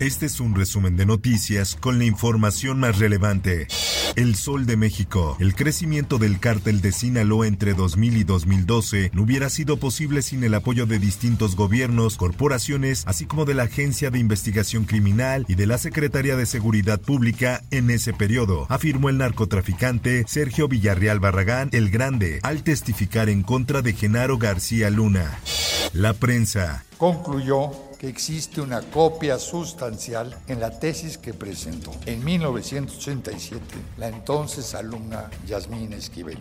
Este es un resumen de noticias con la información más relevante. El Sol de México. El crecimiento del cártel de Sinaloa entre 2000 y 2012 no hubiera sido posible sin el apoyo de distintos gobiernos, corporaciones, así como de la Agencia de Investigación Criminal y de la Secretaría de Seguridad Pública en ese periodo, afirmó el narcotraficante Sergio Villarreal Barragán el Grande al testificar en contra de Genaro García Luna. La prensa. Concluyó existe una copia sustancial en la tesis que presentó en 1987 la entonces alumna Yasmín Esquivel.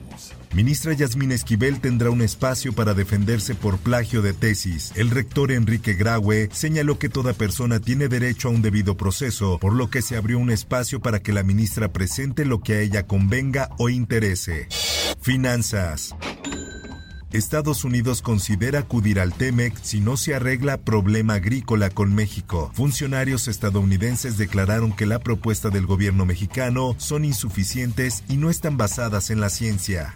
Ministra Yasmín Esquivel tendrá un espacio para defenderse por plagio de tesis. El rector Enrique Graue señaló que toda persona tiene derecho a un debido proceso, por lo que se abrió un espacio para que la ministra presente lo que a ella convenga o interese. Finanzas. Estados Unidos considera acudir al TEMEC si no se arregla problema agrícola con México. Funcionarios estadounidenses declararon que la propuesta del gobierno mexicano son insuficientes y no están basadas en la ciencia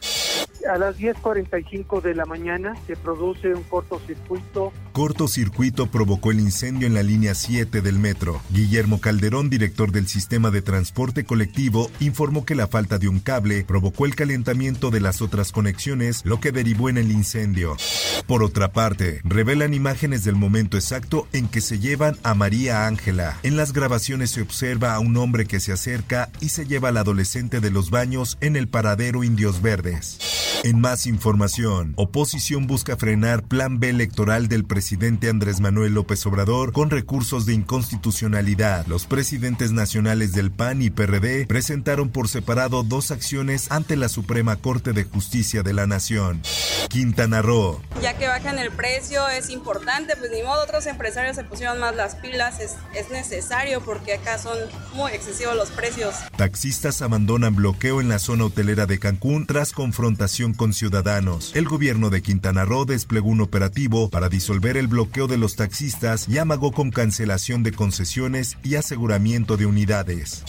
a las 10.45 de la mañana se produce un cortocircuito. Cortocircuito provocó el incendio en la línea 7 del metro. Guillermo Calderón, director del sistema de transporte colectivo, informó que la falta de un cable provocó el calentamiento de las otras conexiones, lo que derivó en el incendio. Por otra parte, revelan imágenes del momento exacto en que se llevan a María Ángela. En las grabaciones se observa a un hombre que se acerca y se lleva al adolescente de los baños en el paradero Indios Verdes. En más información, oposición busca frenar plan B electoral del presidente Andrés Manuel López Obrador con recursos de inconstitucionalidad. Los presidentes nacionales del PAN y PRD presentaron por separado dos acciones ante la Suprema Corte de Justicia de la Nación. Quintana Roo. Ya que bajan el precio es importante, pues ni modo otros empresarios se pusieron más las pilas, es, es necesario porque acá son muy excesivos los precios. Taxistas abandonan bloqueo en la zona hotelera de Cancún tras confrontación con ciudadanos. El gobierno de Quintana Roo desplegó un operativo para disolver el bloqueo de los taxistas y amagó con cancelación de concesiones y aseguramiento de unidades.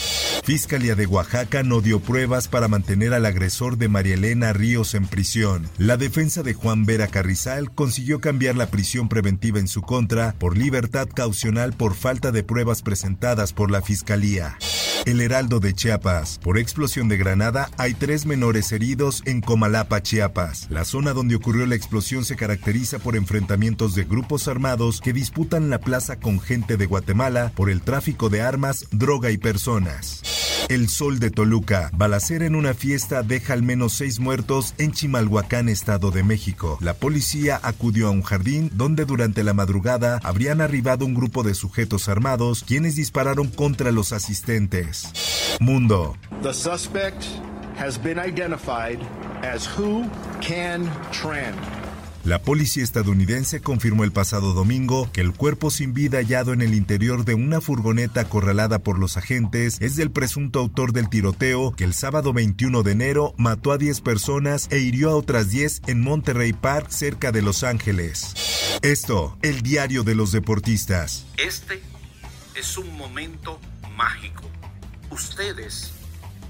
Fiscalía de Oaxaca no dio pruebas para mantener al agresor de María Elena Ríos en prisión. La defensa de Juan Vera Carrizal consiguió cambiar la prisión preventiva en su contra por libertad caucional por falta de pruebas presentadas por la Fiscalía. El Heraldo de Chiapas. Por explosión de granada hay tres menores heridos en Comalapa, Chiapas. La zona donde ocurrió la explosión se caracteriza por enfrentamientos de grupos armados que disputan la plaza con gente de Guatemala por el tráfico de armas, droga y personas. El Sol de Toluca. Balacera en una fiesta deja al menos seis muertos en Chimalhuacán, Estado de México. La policía acudió a un jardín donde durante la madrugada habrían arribado un grupo de sujetos armados quienes dispararon contra los asistentes. Mundo. The suspect has been identified as Who Can Tran. La policía estadounidense confirmó el pasado domingo que el cuerpo sin vida hallado en el interior de una furgoneta acorralada por los agentes es del presunto autor del tiroteo que el sábado 21 de enero mató a 10 personas e hirió a otras 10 en Monterrey Park, cerca de Los Ángeles. Esto, el diario de los deportistas. Este es un momento mágico. Ustedes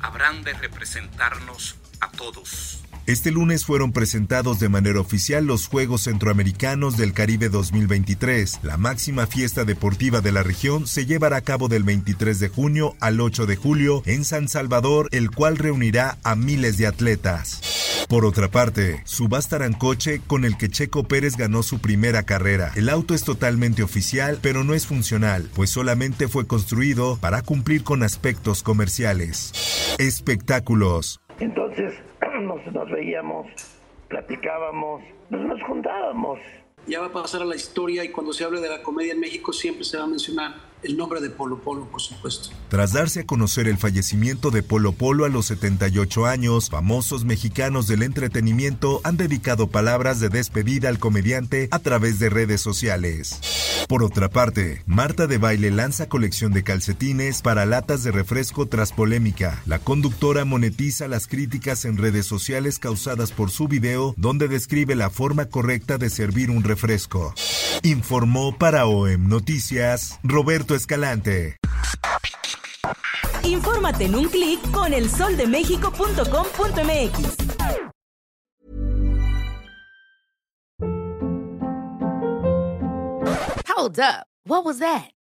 habrán de representarnos a todos. Este lunes fueron presentados de manera oficial los Juegos Centroamericanos del Caribe 2023. La máxima fiesta deportiva de la región se llevará a cabo del 23 de junio al 8 de julio en San Salvador, el cual reunirá a miles de atletas. Por otra parte, subastarán coche con el que Checo Pérez ganó su primera carrera. El auto es totalmente oficial, pero no es funcional, pues solamente fue construido para cumplir con aspectos comerciales. Espectáculos. Entonces, nos, veíamos, platicábamos, pues nos juntábamos. Ya va a pasar a la historia y cuando se hable de la comedia en México siempre se va a mencionar el nombre de Polo Polo, por supuesto. Tras darse a conocer el fallecimiento de Polo Polo a los 78 años, famosos mexicanos del entretenimiento han dedicado palabras de despedida al comediante a través de redes sociales. Por otra parte, Marta de Baile lanza colección de calcetines para latas de refresco tras polémica. La conductora monetiza las críticas en redes sociales causadas por su video donde describe la forma correcta de servir un refresco. Informó para OEM Noticias Roberto Escalante. Infórmate en un clic con elsoldemexico.com.mx. Hold up. What was that?